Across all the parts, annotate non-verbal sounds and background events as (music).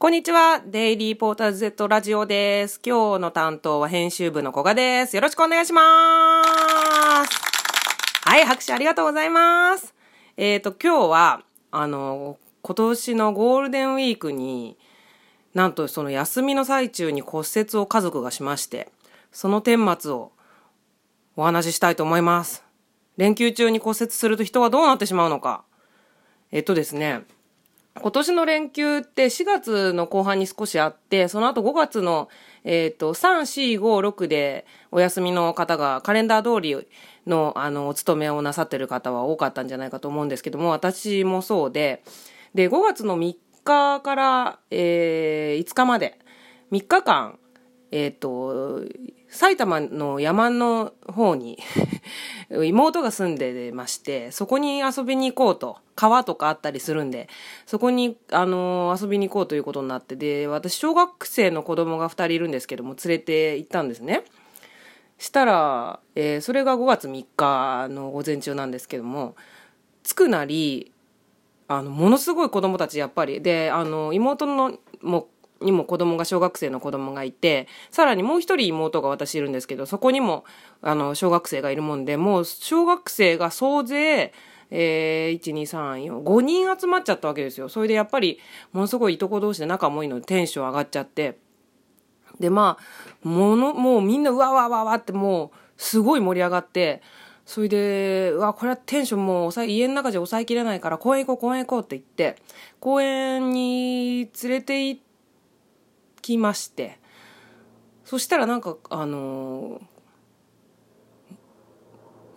こんにちは。デイリーポーターズ Z ラジオです。今日の担当は編集部の古賀です。よろしくお願いします。はい、拍手ありがとうございます。えっ、と、今日は、あの、今年のゴールデンウィークに、なんとその休みの最中に骨折を家族がしまして、その顛末をお話ししたいと思います。連休中に骨折すると人はどうなってしまうのか。えっとですね、今年の連休って4月の後半に少しあって、その後5月の、えっ、と、3、4、5、6でお休みの方がカレンダー通りの、あの、お勤めをなさってる方は多かったんじゃないかと思うんですけども、私もそうで、で、5月の3日から、えー5日まで、3日間、えっ、と、埼玉の山の方に (laughs) 妹が住んでまして、そこに遊びに行こうと、川とかあったりするんで、そこに、あの遊びに行こうということになって、で、私、小学生の子供が2人いるんですけども、連れて行ったんですね。したら、えーそれが5月3日の午前中なんですけども、着くなり、あの、ものすごい子供たち、やっぱり。で、あの、妹の、も、にも子供が、小学生の子供がいて、さらにもう一人妹が私いるんですけど、そこにも、あの、小学生がいるもんで、もう、小学生が総勢、えー、1、2、3、4、5人集まっちゃったわけですよ。それでやっぱり、ものすごいいとこ同士で仲もいいのでテンション上がっちゃって、で、まあ、もの、もうみんなうわわわわってもう、すごい盛り上がって、それで、うわ、これはテンションもう抑え、家の中じゃ抑えきれないから、公園行こう、公園行こうって言って、公園に連れて行ってきまして、そしたらなんか、あの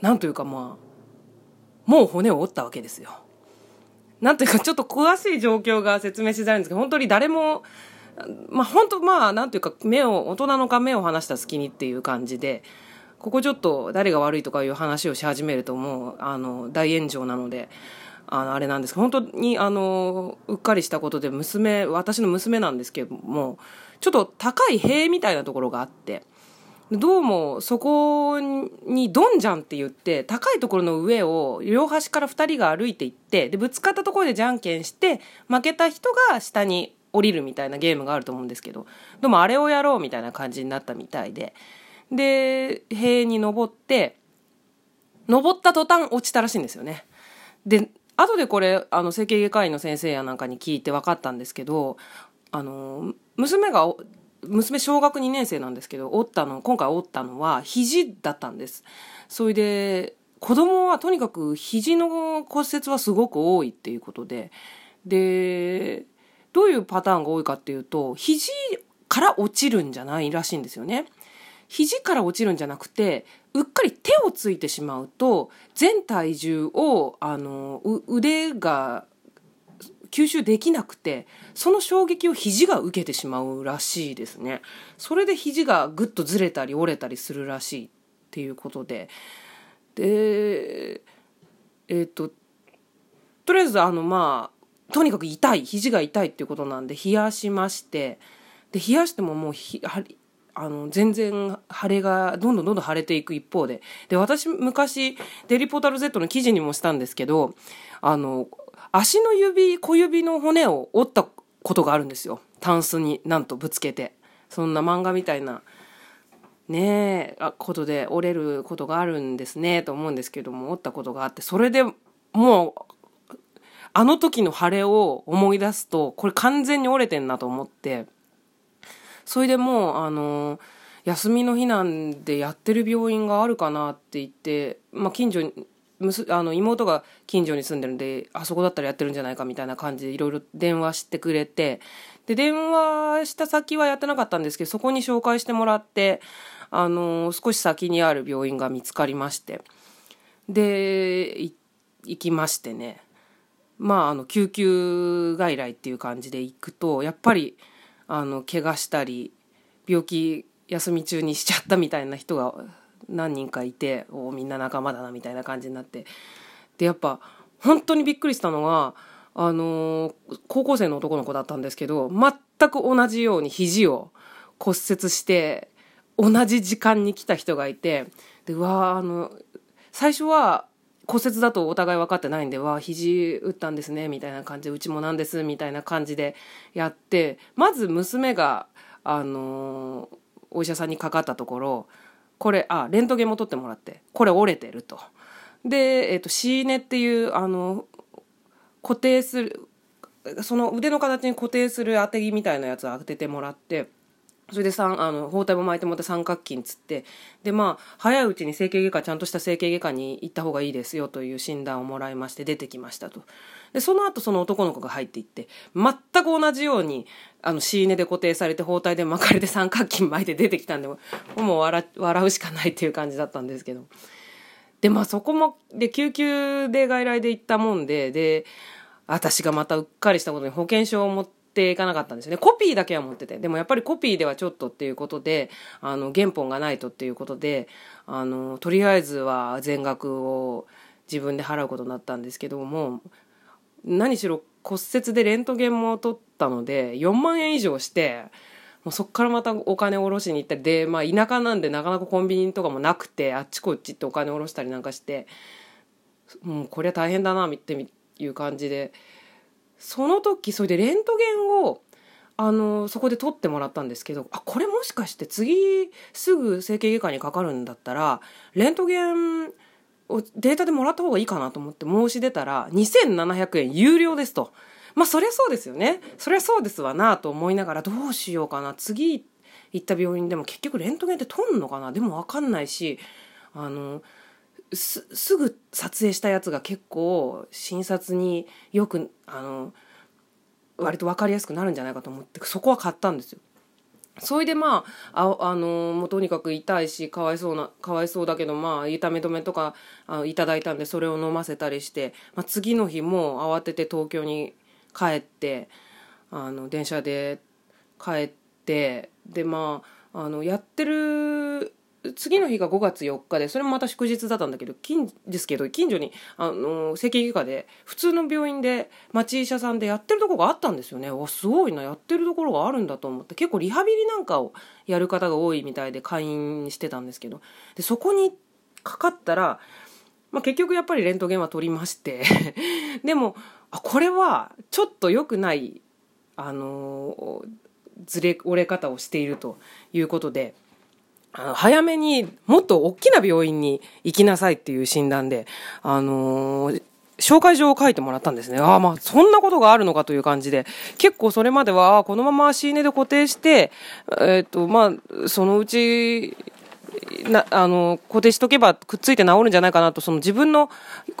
なんというかまあ、もう骨を折ったわけですよ。なんというかちょっと詳しい状況が説明しづらいんですけど、本当に誰も、まあ本当まあなんていうか目を、大人のか目を離した隙にっていう感じで、ここちょっと誰が悪いとかいう話をし始めるともう、あの、大炎上なので、あの、あれなんですけど、本当にあの、うっかりしたことで娘、私の娘なんですけども、ちょっと高い塀みたいなところがあって、どうもそこにドンジャンって言って高いところの上を両端から2人が歩いていってでぶつかったところでじゃんけんして負けた人が下に降りるみたいなゲームがあると思うんですけどでもあれをやろうみたいな感じになったみたいでで塀に登って登った途端落ちたらしいんですよね。で後でこれあの整形外科医の先生やなんかに聞いて分かったんですけどあの娘が娘小学2年生なんですけど折ったの今回折ったのは肘だったんです。それで子供はとにかく肘の骨折はすごく多いっていうことででどういうパターンが多いかっていうと肘から落ちるんじゃないらしいんですよね。肘から落ちるんじゃなくてうっかり手をついてしまうと全体重をあの腕が吸収できなくてその衝撃を肘が受けてしまうらしいですね。それで肘がぐっとずれたり折れたりするらしいっていうことで。でえっ、ととりあえずあのまあとにかく痛い肘が痛いっていうことなんで冷やしまして。で冷やしてももうひあの全然腫れがどんどんどんどん腫れていく一方で。で私昔デリポータル Z の記事にもしたんですけどあの足の指小指の骨を折ったことがあるんですよ。タンスになんとぶつけて。そんな漫画みたいなねえあことで折れることがあるんですねと思うんですけども折ったことがあって。それでもうあの時の腫れを思い出すとこれ完全に折れてんなと思って。それでもうあの休みの日なんでやってる病院があるかなって言って、まあ、近所にむすあの妹が近所に住んでるんであそこだったらやってるんじゃないかみたいな感じでいろいろ電話してくれてで電話した先はやってなかったんですけどそこに紹介してもらってあの少し先にある病院が見つかりましてで行きましてね。まああの救急外来っていう感じで行くとやっぱりあの怪我したり病気休み中にしちゃったみたいな人が何人かいておみんな仲間だなみたいな感じになって。でやっぱ本当にびっくりしたのがあの高校生の男の子だったんですけど全く同じように肘を骨折して同じ時間に来た人がいてでうわあの最初は骨折だとお互い分かってないんで、わあ、肘打ったんですね、みたいな感じで、うちもなんです、みたいな感じでやって、まず娘が、あのー、お医者さんにかかったところ、これ、あ、レントゲンも取ってもらって、これ折れてると。で、えっ、ー、と、シーネっていう、あの、固定する、その腕の形に固定する当て木みたいなやつを当ててもらって、それであの包帯も巻いてもらって三角筋つってでまあ早いうちに整形外科ちゃんとした整形外科に行った方がいいですよという診断をもらいまして出てきましたと。でその後その男の子が入っていって全く同じようにあのシーネで固定されて包帯で巻かれて三角筋巻いて出てきたんでもう笑笑うしかないっていう感じだったんですけど。でまあそこもで救急で外来で行ったもんでで私がまたうっかりしたことに保険証を持ってていかなかったんですよね。コピーだけは持ってて。でもやっぱりコピーではちょっとっていうことで、あの、原本がないとっていうことで、あの、とりあえずは全額を自分で払うことになったんですけども、何しろ骨折でレントゲンも取ったので、4万円以上して、もうそっからまたお金下ろしに行ったり、で、まあ田舎なんでなかなかコンビニとかもなくて、あっちこっちってお金下ろしたりなんかして、もうこれは大変だな、っていう感じで、その時それでレントゲンをあのそこで撮ってもらったんですけどあこれもしかして次すぐ整形外科にかかるんだったらレントゲンをデータでもらった方がいいかなと思って申し出たら2700円有料ですと。まあそりゃそうですよね。そりゃそうですわなと思いながらどうしようかな。次行った病院でも結局レントゲンって撮んのかなでもわかんないし、あの、すすぐ撮影したやつが結構診察によくあの割と分かりやすくなるんじゃないかと思ってそこは買ったんですよ。それでまあ、あ、あのもうとにかく痛いし、かわいそうな、かわいそうだけど、まあ、痛め止めとかあいただいたんで、それを飲ませたりして、まあ、次の日も慌てて東京に帰って、あの、電車で帰って、で、まあ、あの、やってる次の日が5月4日でそれもまた祝日だったんだけど近ですけど近所にあの整形外科で普通の病院で町医者さんでやってるとこがあったんですよね。わすごいな。やってるところがあるんだと思って。結構リハビリなんかをやる方が多いみたいで会員してたんですけど。でそこにかかったら、まあ、結局やっぱりレントゲンは取りまして。(laughs) でもあこれはちょっと良くないあのずれ折れ方をしているということで。早めにもっと大きな病院に行きなさいっていう診断で、あのー、紹介状を書いてもらったんですね。ああ、まあ、そんなことがあるのかという感じで、結構それまでは、このままシーネで固定して、えっ、と、まあ、そのうち、な、あの、固定しとけばくっついて治るんじゃないかなと、その自分の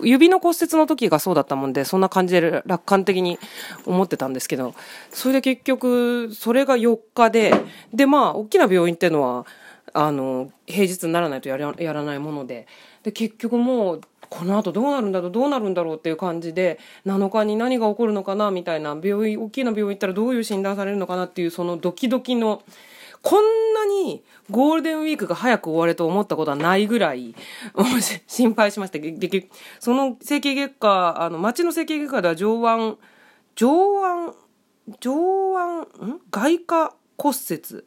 指の骨折の時がそうだったもんで、そんな感じで楽観的に思ってたんですけど、それで結局、それが4日で、で、まあ、大きな病院っていうのは、あの平日にならないとやらやらないもので。で結局もうこの後どうなるんだろうどうなるんだろうっていう感じで7日に何が起こるのかなみたいな病院大きな病院行ったらどういう診断されるのかなっていうそのドキドキのこんなにゴールデンウィークが早く終われと思ったことはないぐらい (laughs) 心配しました。その整形外科あの町の整形外科では上腕上腕上腕ん？外科骨折。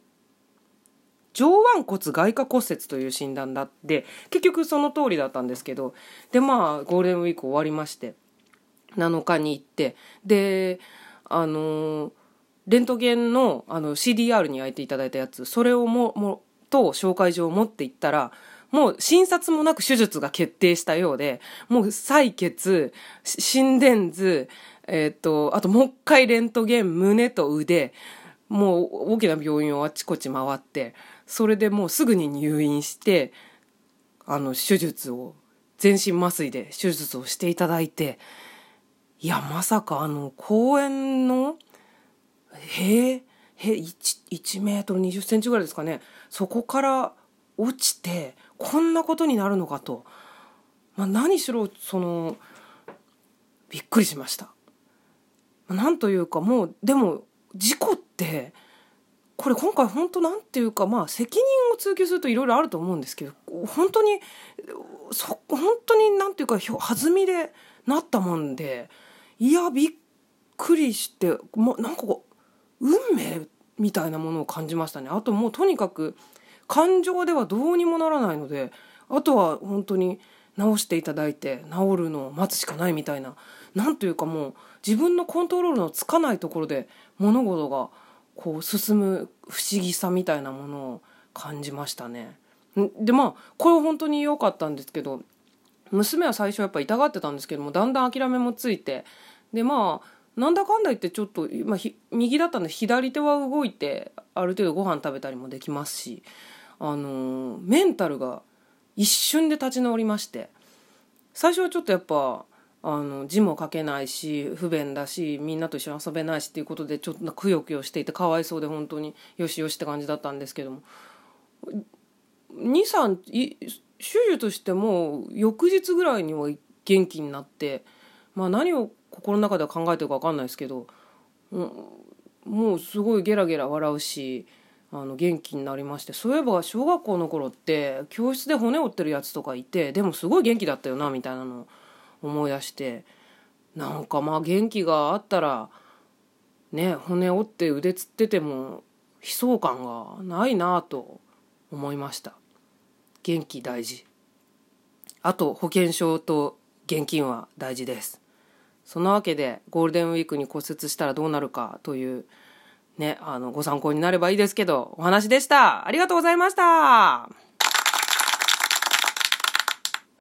上腕骨外科骨折という診断だって結局その通りだったんですけどでまあゴールデンウィーク終わりまして7日に行ってであのレントゲンのあの CDR に焼いていただいたやつそれをももと紹介状を持って行ったらもう診察もなく手術が決定したようでもう採血心電図えっ、とあともう一回レントゲン胸と腕もう大きな病院をあちこち回ってそれでもうすぐに入院してあの手術を全身麻酔で手術をしていただいていやまさかあの公園の塀塀 1, 1メートル20センチぐらいですかねそこから落ちてこんなことになるのかと、まあ、何しろそのびっくりしました。なんというかもうでも事故ってこれ今回本当なんていうかまあ責任を追及するといろいろあると思うんですけど本当にそ本当になんていうか弾みでなったもんでいやびっくりしてもうなんかこう運命みたいなものを感じましたね。あともうとにかく感情ではどうにもならないのであとは本当に治していただいて治るのを待つしかないみたいななんというかもう自分のコントロールのつかないところで物事がこう進む不思議さみたいなものを感じましたね。でまあこれ本当に良かったんですけど娘は最初やっぱ痛がってたんですけどもだんだん諦めもついてでまあなんだかんだ言ってちょっと、まあ、右だったんで左手は動いてある程度ご飯食べたりもできますしあのメンタルが一瞬で立ち直りまして最初はちょっとやっぱあの字も書けないし不便だしみんなと一緒に遊べないしっていうことでちょっとくよくよしていてかわいそうで本当によしよしって感じだったんですけども。23手術しても翌日ぐらいには元気になってまあ何を心の中では考えてるか分かんないですけどうんもうすごいゲラゲラ笑うしあの元気になりましてそういえば小学校の頃って教室で骨折ってるやつとかいてでもすごい元気だったよなみたいなのを思い出してなんかまあ元気があったらね骨折って腕つってても悲壮感がないなと思いました。元気大事。あと保険証と現金は大事です。そんなわけでゴールデンウィークに骨折したらどうなるかというねあのご参考になればいいですけどお話でした。ありがとうございました。